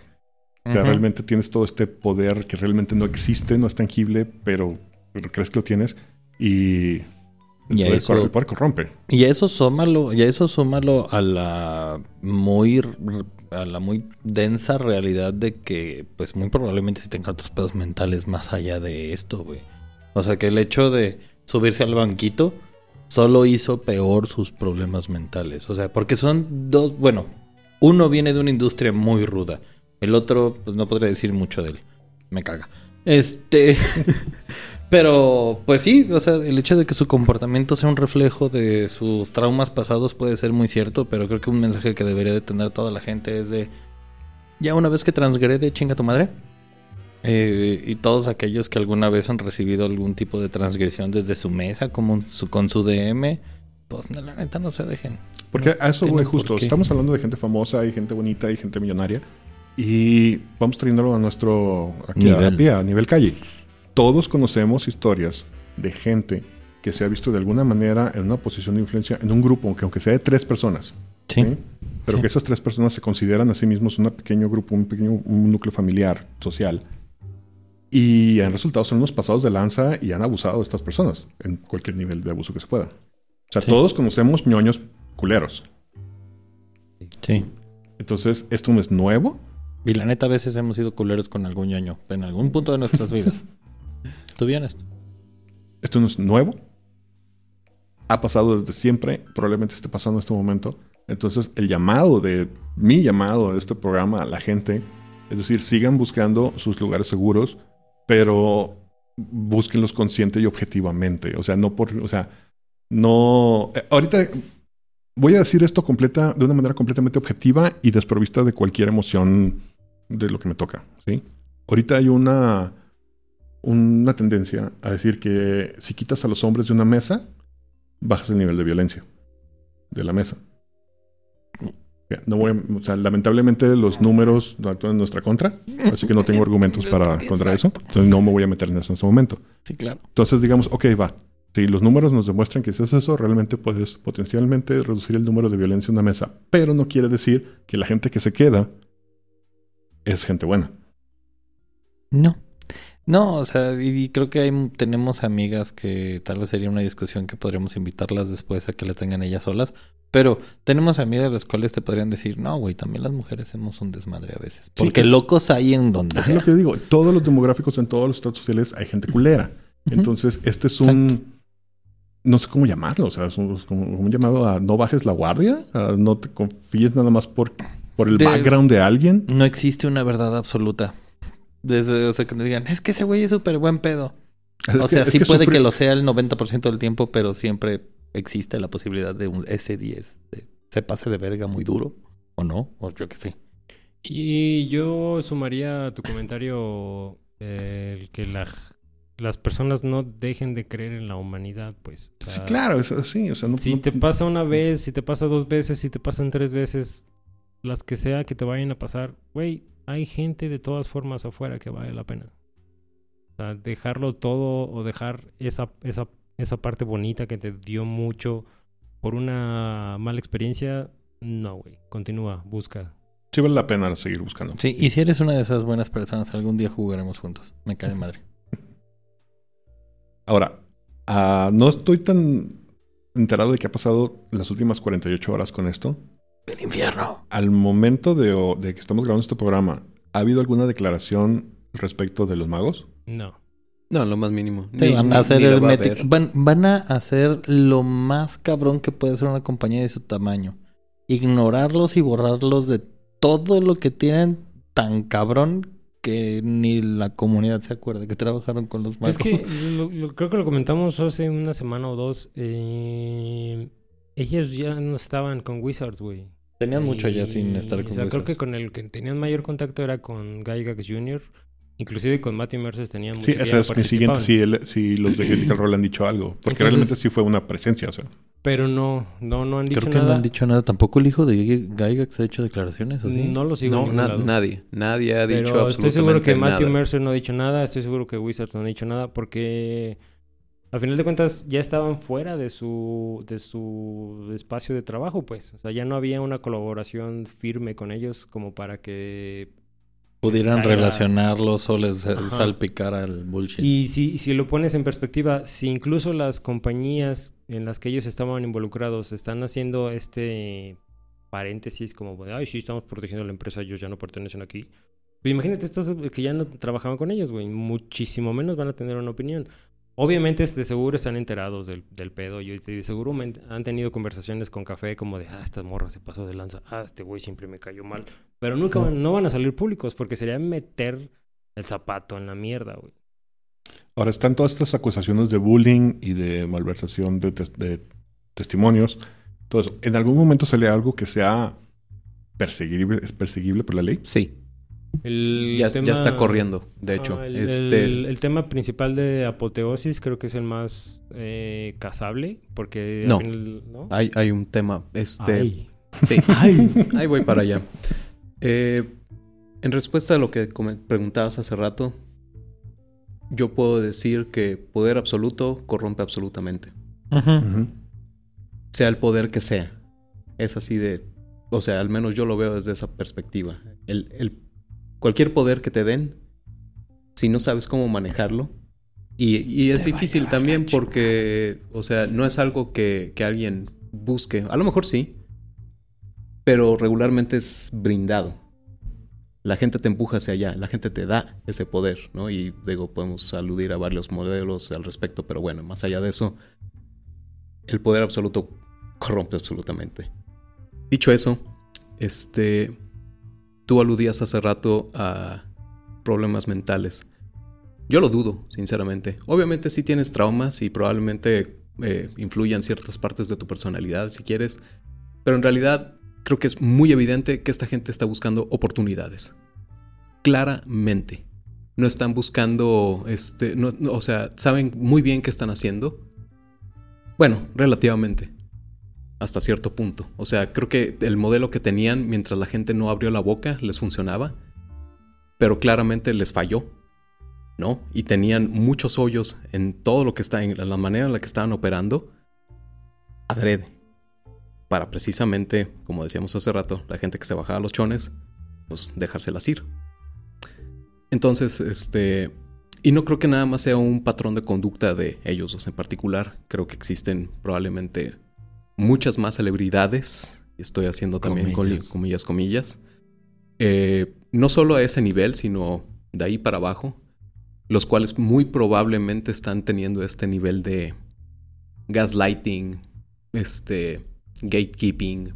O sea, Ujú. realmente tienes todo este poder que realmente no existe, no es tangible, pero, pero crees que lo tienes. Y el, Y poder, eso- el poder corrompe. Y a eso súmalo, y a eso súmalo a la muy a la muy densa realidad de que pues muy probablemente sí tenga otros pedos mentales más allá de esto, güey. O sea que el hecho de subirse al banquito solo hizo peor sus problemas mentales. O sea, porque son dos, bueno, uno viene de una industria muy ruda. El otro, pues no podría decir mucho de él. Me caga. Este. Pero, pues sí, o sea, el hecho de que su comportamiento sea un reflejo de sus traumas pasados puede ser muy cierto, pero creo que un mensaje que debería de tener toda la gente es de, ya una vez que transgrede, chinga tu madre. Eh, y todos aquellos que alguna vez han recibido algún tipo de transgresión desde su mesa, como su- con su DM, pues no, la neta no se dejen. Porque a eso, por justo. Estamos hablando de gente famosa y gente bonita y gente millonaria. Y vamos trayéndolo a nuestro aquí a, pie, a nivel calle. Todos conocemos historias de gente que se ha visto de alguna manera en una posición de influencia en un grupo, aunque, aunque sea de tres personas. Sí. ¿sí? Pero Sí. que esas tres personas se consideran a sí mismos un pequeño grupo, un pequeño un núcleo familiar, social. Y han resultado ser unos pasados de lanza y han abusado de estas personas en cualquier nivel de abuso que se pueda. O sea, Sí. todos conocemos ñoños culeros. Sí. Entonces, esto no es nuevo. Y la neta a veces hemos sido culeros con algún ñoño en algún punto de nuestras vidas. ¿Tú vienes? Esto no es nuevo. Ha pasado desde siempre. Probablemente esté pasando en este momento. Entonces, el llamado de mi llamado de este programa a la gente es decir, sigan buscando sus lugares seguros, pero búsquenlos consciente y objetivamente. O sea, no por. O sea, no. eh, ahorita voy a decir esto completa, de una manera completamente objetiva y desprovista de cualquier emoción de lo que me toca. ¿sí? Ahorita hay una una tendencia a decir que si quitas a los hombres de una mesa, bajas el nivel de violencia de la mesa. No voy a- o sea, lamentablemente los números no actúan en nuestra contra, así que no tengo argumentos para contra eso. Entonces no me voy a meter en eso en este momento. Sí, claro. Entonces digamos, ok, va. Si los números nos demuestran que si es eso, realmente puedes potencialmente reducir el número de violencia en una mesa. Pero no quiere decir que la gente que se queda es gente buena. No. No, o sea, y creo que hay, tenemos amigas que tal vez sería una discusión que podríamos invitarlas después a que la tengan ellas solas. Pero tenemos amigas las cuales te podrían decir, no, güey, también las mujeres hacemos un desmadre a veces. Porque Sí. locos hay en donde Es sea. lo que digo. Todos los demográficos en todos los estados sociales hay gente culera. Entonces, este es un. No sé cómo llamarlo. O sea, es un, es como un llamado a no bajes la guardia. A no te confíes nada más por, por el De- background de alguien. No existe una verdad absoluta. Desde, o sea, que te digan, es que ese güey es súper buen pedo. Es o que- sea, sí puede que lo sea el 90% del tiempo, pero siempre existe la posibilidad de un S10 de- se pase de verga muy duro. ¿O no? O yo que sé. Y yo sumaría a tu comentario eh, el que la- las personas no dejen de creer en la humanidad, pues. O Sí, claro. es así. O sea, no, Si no- te pasa una vez, si te pasa dos veces, si te pasan tres veces, las que sea que te vayan a pasar, güey, hay gente de todas formas afuera que vale la pena. O sea, dejarlo todo o dejar esa, esa, esa parte bonita que te dio mucho por una mala experiencia, no, güey. Continúa, busca. sí vale la pena seguir buscando. Sí, y si eres una de esas buenas personas, algún día jugaremos juntos. Me cae de madre. Ahora, ah, no estoy tan enterado de qué ha pasado las últimas 48 horas con esto. ¡El infierno! Al momento de, de que estamos grabando este programa, ¿ha habido alguna declaración respecto de los magos? No. No, lo más mínimo. Sí, Ni- van a hacer el va van, van a hacer lo más cabrón que puede hacer una compañía de su tamaño. Ignorarlos y borrarlos de todo lo que tienen tan cabrón que ni la comunidad se acuerda que trabajaron con los magos. Es que lo- lo- creo que lo comentamos hace una semana o dos. eh, ellos ya no estaban con Wizards, güey. Tenían mucho ya sin estar con O sea, creo que con el que tenían mayor contacto era con Gygax Jr. Inclusive con Matthew Mercer tenían mucho Sí, esa es mi siguiente. Si, el- si los de Critical Role han dicho algo. Porque Entonces- realmente sí fue una presencia. O sea, Pero no, no, no han dicho Creo que nada. no han dicho nada. Tampoco el hijo de Gygax ha hecho declaraciones, ¿o sí? No lo sigo No, na- lado. nadie. Nadie ha dicho Pero estoy seguro que absolutamente Matthew nada. Mercer no ha dicho nada. Estoy seguro que Wizards no ha dicho nada. Porque al final de cuentas ya estaban fuera de su, de su espacio de trabajo, pues. O sea, ya no había una colaboración firme con ellos como para que Pudieran caiga- relacionarlos o les Ajá. salpicar al bullshit. Y si, si lo pones en perspectiva, si incluso las compañías en las que ellos estaban involucrados están haciendo este paréntesis como de, ay, sí, estamos protegiendo a la empresa, ellos ya no pertenecen aquí. Pues imagínate estos que ya no trabajaban con ellos, güey. Muchísimo menos van a tener una opinión. Obviamente, de seguro están enterados del, del pedo y de seguro men- han tenido conversaciones con café como de, ah, esta morra se pasó de lanza, ah, este güey siempre me cayó mal. Pero nunca van, no van a salir públicos porque sería meter el zapato en la mierda, güey. ahora están todas estas acusaciones de bullying y de malversación de, tes- de testimonios. Eso. ¿En algún momento sale algo que sea perseguible, es perseguible por la ley? Sí, El ya, tema- ya está corriendo, de hecho. Ah, el, este, el- el tema principal de apoteosis creo que es el más eh, casable porque No. final- ¿no? hay, hay un tema. Este, Ay. Sí, ahí voy para allá. Eh, en respuesta a lo que preguntabas hace rato, yo puedo decir que poder absoluto corrompe absolutamente. Sea el poder que sea. Es así de... O sea, al menos yo lo veo desde esa perspectiva. El, el- cualquier poder que te den, si no sabes cómo manejarlo, y, y es difícil también porque, o sea, no es algo que, que alguien busque. A lo mejor sí, pero regularmente es brindado. La gente te empuja hacia allá, la gente te da ese poder, ¿no? Y digo, podemos aludir a varios modelos al respecto, pero bueno, más allá de eso, el poder absoluto corrompe absolutamente. Dicho eso, este, tú aludías hace rato a problemas mentales. Yo lo dudo, sinceramente. Obviamente sí tienes traumas y probablemente eh, influyan ciertas partes de tu personalidad, si quieres, pero en realidad creo que es muy evidente que esta gente está buscando oportunidades. Claramente. No están buscando, este, no- no, o sea, saben muy bien qué están haciendo. Bueno, relativamente. Hasta cierto punto. O sea, creo que el modelo que tenían mientras la gente no abrió la boca les funcionaba, pero claramente les falló, ¿no? Y tenían muchos hoyos en todo lo que está, en la manera en la que estaban operando, adrede, para precisamente, como decíamos hace rato, la gente que se bajaba los chones, pues dejárselas ir. Entonces, este, y no creo que nada más sea un patrón de conducta de ellos dos en particular. Creo que existen probablemente muchas más celebridades. Y estoy haciendo también Comillas. comillas, comillas. eh, no solo a ese nivel, sino de ahí para abajo. Los cuales muy probablemente están teniendo este nivel de gaslighting, este, gatekeeping.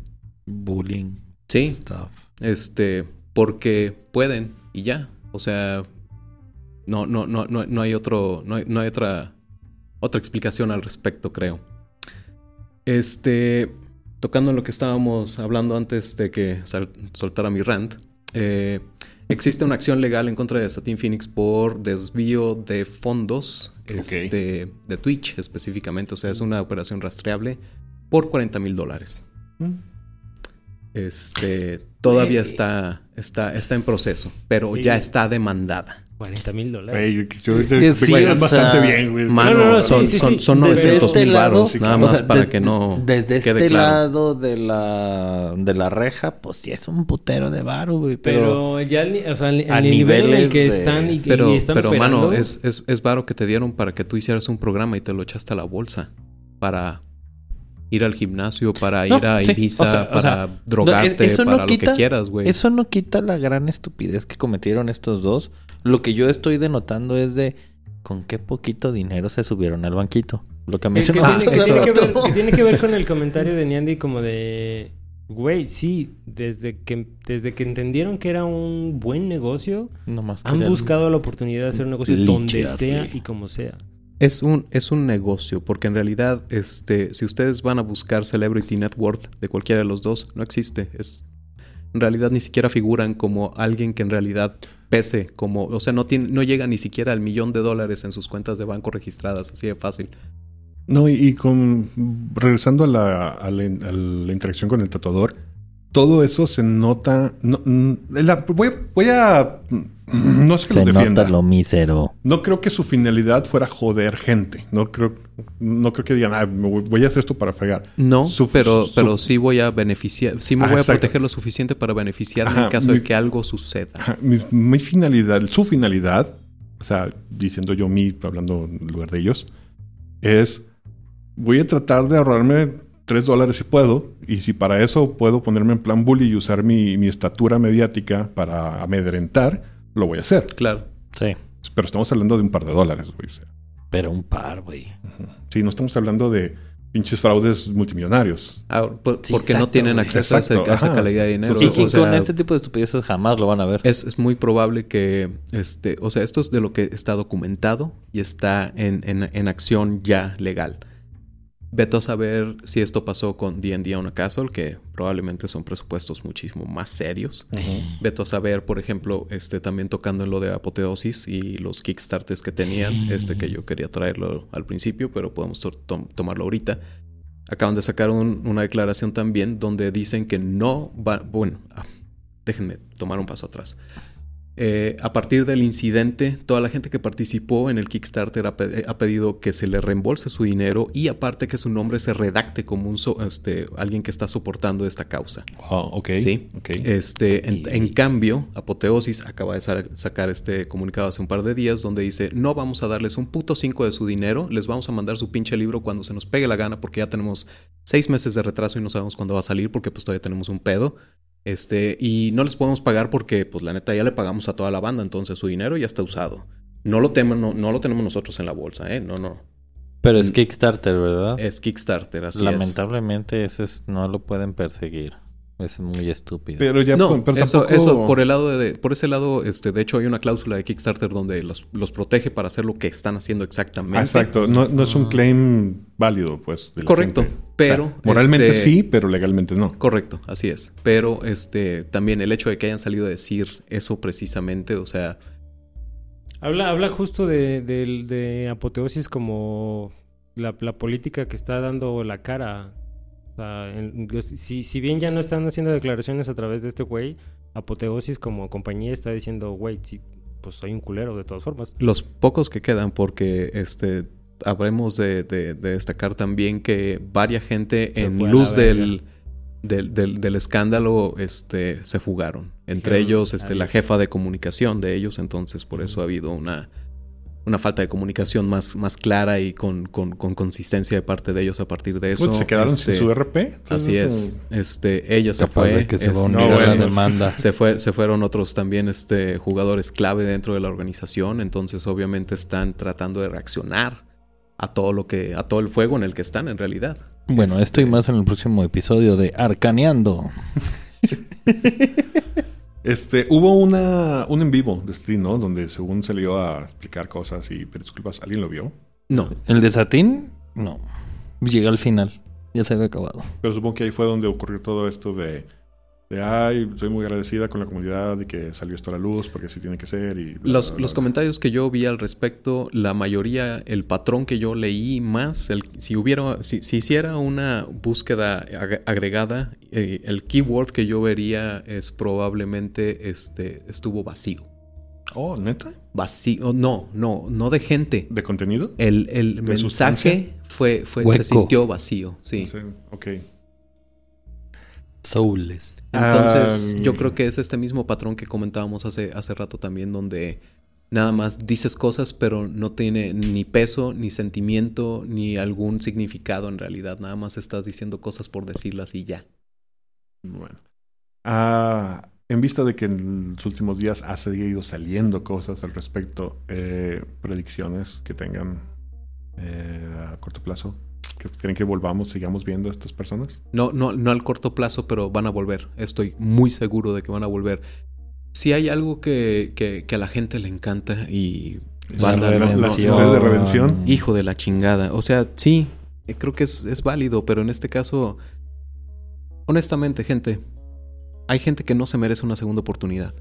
Bullying. Sí, Stuff. este, porque pueden y ya. O sea, no, no, no, no, no hay otro, no hay, no hay otra, otra explicación al respecto, creo. Este, tocando en lo que estábamos hablando antes de que soltara mi rant, eh, existe una acción legal en contra de Satin Phoenix por desvío de fondos este, de Twitch específicamente. O sea, es una operación rastreable por 40 mil dólares. Este, todavía está, está, está en proceso, pero ya está demandada. 40 mil dólares. Güey, yo, yo- Que sí, es bastante sea, bien, güey. Mano, no, no, son, sí, sí, son, sí. son Desde 900 este mil lado, baros, nada o más sea, para de- que no Desde quede este claro. lado de la, de la reja, pues sí es un putero de varo, güey. Pero, Pero ya, o sea, al, a al nivel en el que de- están y, y Pero, están pero operando, mano, es, es, es varo que te dieron para que tú hicieras un programa y te lo echaste a la bolsa. Para ir al gimnasio, para No, ir a sí, Ibiza, o sea, o para sea, drogarte, no, no para lo quita- que quieras, güey. eso no quita la gran estupidez que cometieron estos dos. Lo que yo estoy denotando es de con qué poquito dinero se subieron al banquito. Lo que que, que mencionamos tiene, que hace tiene que ver, que tiene que ver con el comentario de Niandy como de... Güey, sí, desde que, desde que entendieron que era un buen negocio, Nomás han buscado la oportunidad de hacer un negocio donde sea y como sea. Es un, es un negocio, porque en realidad, este, si ustedes van a buscar Celebrity Net Worth de cualquiera de los dos, no existe. Es, en realidad ni siquiera figuran como alguien que en realidad pese, como, o sea, no, tiene, no llega ni siquiera al millón de dólares en sus cuentas de banco registradas, así de fácil. No, y, con regresando a la, interacción con el tatuador, todo eso se nota. No, la- voy a. No es que Se lo defienda. nota lo mísero. No creo que su finalidad fuera joder gente. No creo, no creo que digan, ah, voy a hacer esto para fregar. No, Su- pero, su- pero sí voy a beneficiar, sí me Ah, voy a exacto. proteger lo suficiente para beneficiarme Ajá, en caso mi- de que algo suceda. Ajá, Mi, mi finalidad, su finalidad, o sea, diciendo yo mi, hablando en lugar de ellos, es voy a tratar de ahorrarme 3 dólares si puedo, y si para eso puedo ponerme en plan bully y usar mi, mi estatura mediática para amedrentar, lo voy a hacer. Claro. Sí. Pero estamos hablando de un par de dólares, güey. o sea. Pero un par, güey. Sí, no estamos hablando de pinches fraudes multimillonarios. Por- Sí, porque no tienen acceso a ese- Exacto, a esa calidad de dinero. Y- Y, o y sea, con este tipo de estupideces jamás lo van a ver. Es, es muy probable que, este, o sea, esto es de lo que está documentado y está en, en- en acción ya legal. Veto a saber si esto pasó con D&D on a Castle, que probablemente son presupuestos muchísimo más serios. Veto a saber, por ejemplo, este, también tocando en lo de Apoteosis y los Kickstarters que tenían, este que yo quería traerlo al principio, pero podemos to- tom- tomarlo ahorita. Acaban de sacar un- una declaración también donde dicen que no va, bueno, ah, déjenme tomar un paso atrás. Eh, a partir del incidente, toda la gente que participó en el Kickstarter ha, pe- ha pedido que se le reembolse su dinero y aparte que su nombre se redacte como un so- este, alguien que está soportando esta causa. Oh, ok. Sí. ok. Este, en, en cambio, Apoteosis acaba de sa- sacar este comunicado hace un par de días donde dice, no vamos a darles un puto 5 de su dinero, les vamos a mandar su pinche libro cuando se nos pegue la gana porque ya tenemos seis meses de retraso y no sabemos cuándo va a salir porque pues todavía tenemos un pedo. Este, y no les podemos pagar porque pues la neta ya le pagamos a toda la banda, entonces su dinero ya está usado. No lo, temo- no, no lo tenemos nosotros en la bolsa, ¿eh? No, no. Pero es Kickstarter, ¿verdad? Es Kickstarter, así es. Lamentablemente ese es- no lo pueden perseguir. Es muy estúpido. Pero ya no, pero eso, tampoco- eso por el lado de, por ese lado, este, de hecho hay una cláusula de Kickstarter donde los, los protege para hacer lo que están haciendo exactamente. Ah, Exacto, no, no es un claim válido, pues. de Correcto, pero, O sea, moralmente este- sí, pero legalmente no. Correcto, así es. Pero este también el hecho de que hayan salido a decir eso precisamente, o sea, Habla, habla justo de, del- de apoteosis como la, la política que está dando la cara. Sea, en- si, si bien ya no están haciendo declaraciones a través de este güey, Apoteosis como compañía está diciendo, güey, sí, pues soy un culero de todas formas. Los pocos que quedan, porque este habremos de, de- de destacar también que varias gente Se en luz del, del, del- del escándalo este, se fugaron. Entre ellos, este, la jefa de comunicación de ellos, entonces por eso ha habido una, una falta de comunicación más, más clara y con, con- con consistencia de parte de ellos a partir de eso. Pues, se quedaron este, sin su RP. Así es. Este, ella se fue. que se a este, no, a la bueno. demanda. se, fue, se fueron otros también este, jugadores clave dentro de la organización, entonces obviamente están tratando de reaccionar a todo lo que, a todo el fuego en el que están en realidad. Bueno, Este, esto y más en el próximo episodio de Arcaneando. Este, hubo una, un en vivo de stream, ¿no? Donde según se le iba a explicar cosas y pedir disculpas. ¿Alguien lo vio? No, ¿El de Satín? No. Llega al final. Ya se había acabado. Pero supongo que ahí fue donde ocurrió todo esto de, de ay, estoy muy agradecida con la comunidad y que salió esto a la luz porque así tiene que ser. Y bla, los, bla, bla, los bla. comentarios que yo vi al respecto, la mayoría, el patrón que yo leí más, el, si hubiera, si, si hiciera una búsqueda ag- agregada, eh, el keyword que yo vería es probablemente este, estuvo vacío. Oh, ¿neta? Vacío, no, no, no de gente. ¿De contenido? El, el ¿De mensaje sustancia? fue, fue Hueco. se sintió vacío, sí. Sí, ok. Soulless. Entonces, yo creo que es este mismo patrón que comentábamos hace, hace rato también, donde nada más dices cosas, pero no tiene ni peso, ni sentimiento, ni algún significado en realidad. Nada más estás diciendo cosas por decirlas y ya. Bueno. Ah, en vista de que en los últimos días ha seguido saliendo cosas al respecto, eh, predicciones que tengan eh, a corto plazo, creen que volvamos, sigamos viendo a estas personas. No, no, no al corto plazo, pero van a volver. Estoy muy seguro de que van a volver. Si hay algo que, que- que a la gente le encanta y redención. historia de redención. Hijo de la chingada. O sea, sí, eh, creo que es, es válido, pero en este caso, honestamente, gente, hay gente que no se merece una segunda oportunidad.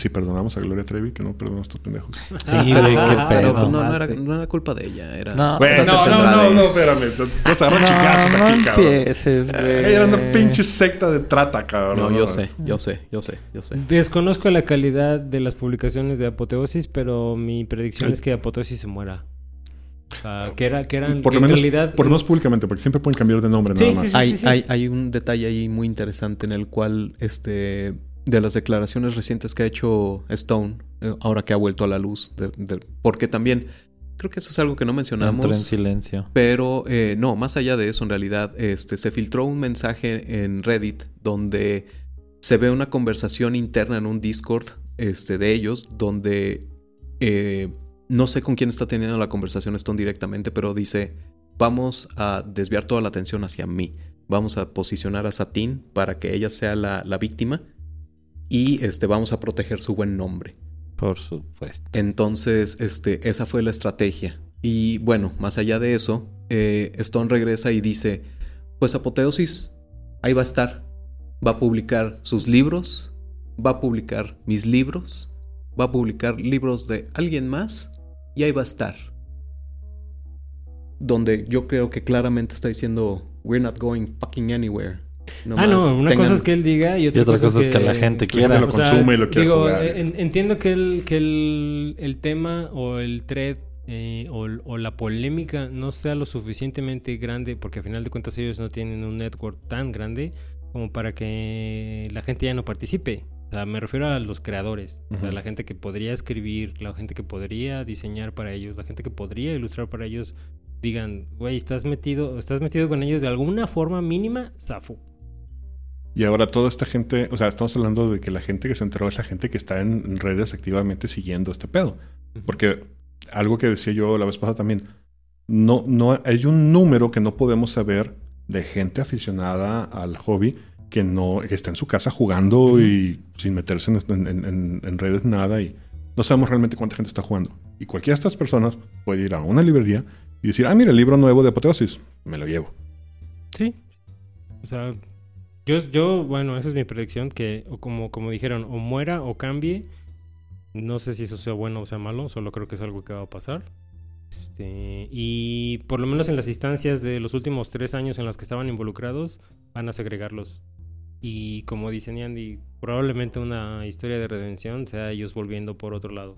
Si perdonamos a Gloria Trevi, que no perdonamos a estos pendejos. Sí, güey, qué Pero pedo. pues, no, no era, no era culpa de ella, era... No. Bueno, era no, no, no, de- no, espérame. Te te vas a agarrar chingazos no aquí, cabrón. empieces, güey. Eh, Era una pinche secta de trata, cabrón. No, yo sé, yo sé, yo sé, yo sé. Desconozco la calidad de las publicaciones de Apoteosis, pero mi predicción es que Apoteosis se muera. O sea, que, era, que eran Por lo en menos, realidad... por lo menos públicamente, porque siempre pueden cambiar de nombre Sí, nada más. sí, sí. hay, hay, hay un detalle ahí muy interesante en el cual, este, de las declaraciones recientes que ha hecho Stone, eh, ahora que ha vuelto a la luz, de- de- porque también creo que eso es algo que no mencionamos. Entró en silencio. Pero eh, no, más allá de eso, en realidad, este, se filtró un mensaje en Reddit donde se ve una conversación interna en un Discord este, de ellos, donde eh, no sé con quién está teniendo la conversación Stone directamente, pero dice, vamos a desviar toda la atención hacia mí. Vamos a posicionar a Satín para que ella sea la, la víctima y este, vamos a proteger su buen nombre. Por supuesto. Entonces, este, esa fue la estrategia. Y bueno, más allá de eso, eh, Stone regresa y dice, pues Apoteosis, ahí va a estar. Va a publicar sus libros, va a publicar mis libros, va a publicar libros de alguien más y ahí va a estar. Donde yo creo que claramente está diciendo, we're not going fucking anywhere. Ah, no, una tengan- cosa es que él diga y otra, Y otra cosa es que la gente la quiera. lo consume y lo quiere digo, jugar. eh, en- entiendo que el, que el, el tema o el thread eh, o, o la polémica no sea lo suficientemente grande, porque al final de cuentas ellos no tienen un network tan grande como para que la gente ya no participe. O sea, me refiero a los creadores, o sea, la gente que podría escribir, la gente que podría diseñar para ellos, la gente que podría ilustrar para ellos, digan, güey, estás metido, estás metido con ellos de alguna forma mínima, zafo. Y ahora toda esta gente, o sea, estamos hablando de que la gente que se enteró es la gente que está en redes activamente siguiendo este pedo. Porque algo que decía yo la vez pasada también, no, no, hay un número que no podemos saber de gente aficionada al hobby que no, que está en su casa jugando y sin meterse en, en- en- en redes nada y no sabemos realmente cuánta gente está jugando. Y cualquiera de estas personas puede ir a una librería y decir, ah, mira, el libro nuevo de Apoteosis, me lo llevo. Sí. O sea, yo, yo, bueno, esa es mi predicción, que o como, como dijeron, o muera o cambie. No sé si eso sea bueno o sea malo, solo creo que es algo que va a pasar. Este, y por lo menos en las instancias de los últimos tres años en las que estaban involucrados, van a segregarlos. Y como dicen Andy, probablemente una historia de redención sea ellos volviendo por otro lado.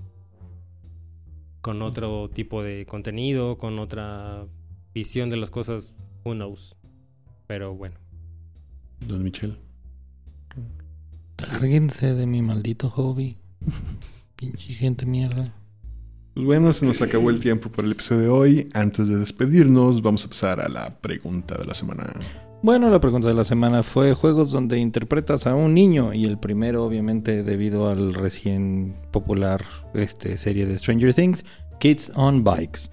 Con otro tipo de contenido, con otra visión de las cosas, who knows. Pero bueno. Don Michel. Lárguense de mi maldito hobby. Pinche gente mierda. Pues bueno, se nos acabó el tiempo por el episodio de hoy. Antes de despedirnos, vamos a pasar a la pregunta de la semana. Bueno, la pregunta de la semana fue juegos donde interpretas a un niño y el primero obviamente debido al recién popular este, serie de Stranger Things, Kids on Bikes.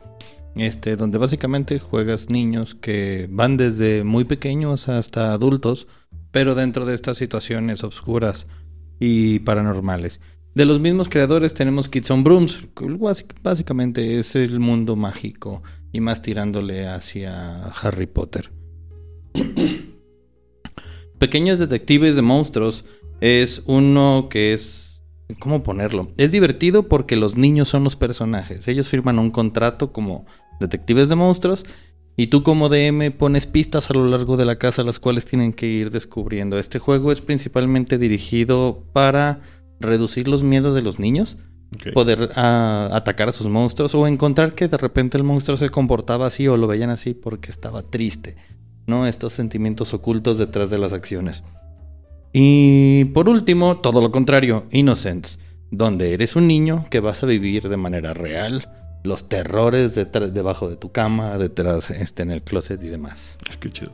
Este, donde básicamente juegas niños que van desde muy pequeños hasta adultos, pero dentro de estas situaciones oscuras y paranormales. De los mismos creadores tenemos Kids on Brooms, básicamente es el mundo mágico y más tirándole hacia Harry Potter. Pequeños Detectives de Monstruos es uno que es... ¿Cómo ponerlo? Es divertido porque los niños son los personajes. Ellos firman un contrato como detectives de monstruos y tú como DM pones pistas a lo largo de la casa las cuales tienen que ir descubriendo. Este juego es principalmente dirigido para reducir los miedos de los niños poder ah, atacar a sus monstruos o encontrar que de repente el monstruo se comportaba así o lo veían así porque estaba triste, ¿no? Estos sentimientos ocultos detrás de las acciones. Y por último, todo lo contrario, Innocence, donde eres un niño que vas a vivir de manera real los terrores detrás, debajo de tu cama, detrás este, en el closet y demás. Qué chido.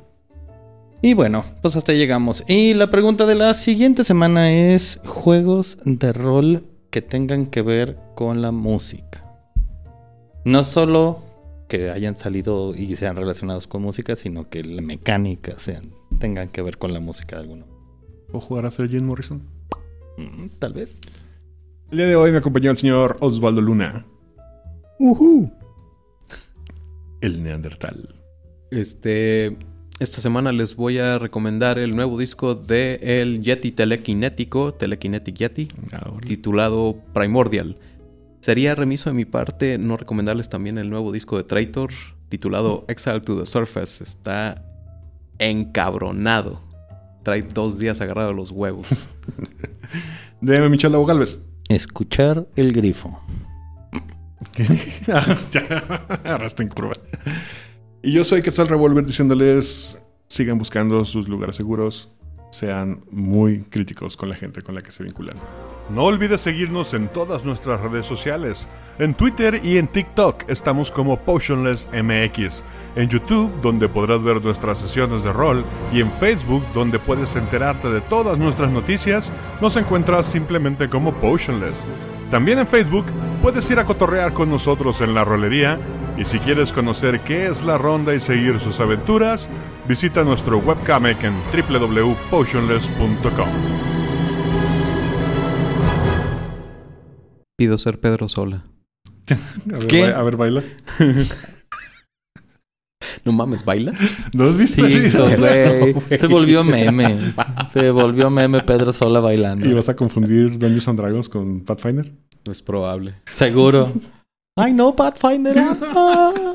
Y bueno, pues hasta ahí llegamos. Y la pregunta de la siguiente semana es juegos de rol que tengan que ver con la música. No solo que hayan salido y sean relacionados con música, sino que la mecánica sean, tengan que ver con la música de alguno. ¿Puedo jugar a ser Jim Morrison? Mm, Tal vez. El día de hoy me acompañó el señor Osvaldo Luna. El Neandertal. Este, esta semana les voy a recomendar el nuevo disco de el Yeti telequinético, Telekinetic Yeti, Ahora. titulado Primordial. Sería remiso de mi parte no recomendarles también el nuevo disco de Traitor, titulado Exile to the Surface. Está encabronado. Trae dos días agarrado a los huevos. Deme Michel Lago Galvez. Escuchar el grifo. Ah, curva. Y yo soy Quetzal Revolver diciéndoles: sigan buscando sus lugares seguros, sean muy críticos con la gente con la que se vinculan. No olvides seguirnos en todas nuestras redes sociales. En Twitter y en TikTok estamos como Potionless MX. En YouTube, donde podrás ver nuestras sesiones de rol. Y en Facebook, donde puedes enterarte de todas nuestras noticias, nos encuentras simplemente como Potionless. También en Facebook puedes ir a cotorrear con nosotros en la rolería. Y si quieres conocer qué es la ronda y seguir sus aventuras, visita nuestro webcomic en www.potionless.com. Pido ser Pedro Sola. A ver, ¿Qué? ba- A ver, baila. No mames, ¿baila? ¿No has visto? Sí, güey. Se volvió meme. Se volvió meme Pedro Sola bailando. ¿Y vas a confundir Dungeons and Dragons con Pathfinder? No es probable. Seguro. Ay, no, Pathfinder. Ah.